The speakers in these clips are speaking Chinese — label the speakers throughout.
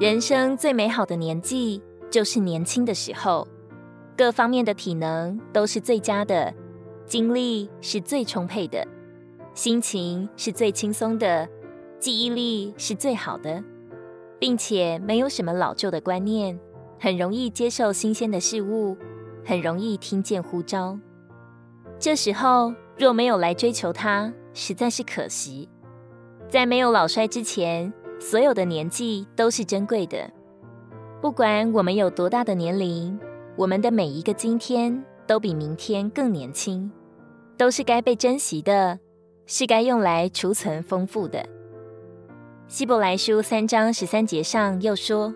Speaker 1: 人生最美好的年纪就是年轻的时候，各方面的体能都是最佳的，精力是最充沛的，心情是最轻松的，记忆力是最好的，并且没有什么老旧的观念，很容易接受新鲜的事物，很容易听见呼召。这时候若没有来追求它，实在是可惜。在没有老衰之前，所有的年纪都是珍贵的。不管我们有多大的年龄，我们的每一个今天都比明天更年轻，都是该被珍惜的，是该用来储存丰富的。希伯来书三章十三节上又说：“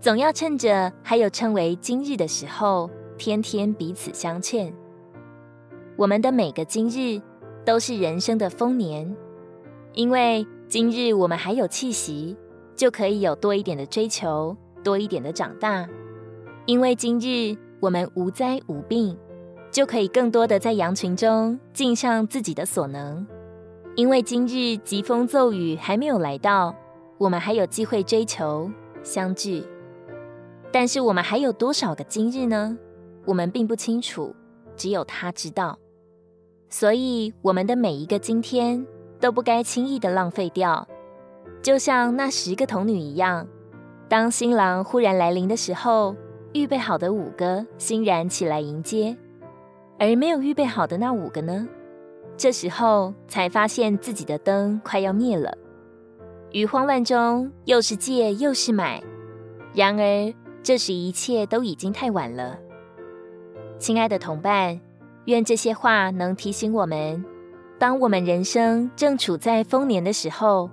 Speaker 1: 总要趁着还有称为今日的时候，天天彼此相劝。”我们的每个今日都是人生的丰年，因为。今日我们还有气息，就可以有多一点的追求，多一点的长大。因为今日我们无灾无病，就可以更多的在羊群中尽上自己的所能。因为今日疾风骤雨还没有来到，我们还有机会追求相聚。但是我们还有多少个今日呢？我们并不清楚，只有他知道。所以我们的每一个今天。都不该轻易的浪费掉，就像那十个童女一样，当新郎忽然来临的时候，预备好的五个欣然起来迎接，而没有预备好的那五个呢？这时候才发现自己的灯快要灭了，于慌乱中又是借又是买，然而这时一切都已经太晚了。亲爱的同伴，愿这些话能提醒我们。当我们人生正处在丰年的时候，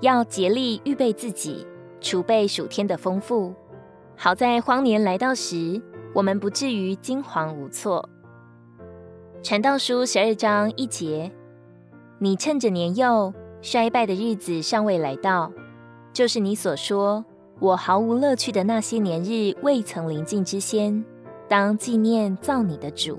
Speaker 1: 要竭力预备自己，储备暑天的丰富，好在荒年来到时，我们不至于惊惶无措。传道书十二章一节：你趁着年幼衰败的日子尚未来到，就是你所说我毫无乐趣的那些年日未曾临近之先，当纪念造你的主。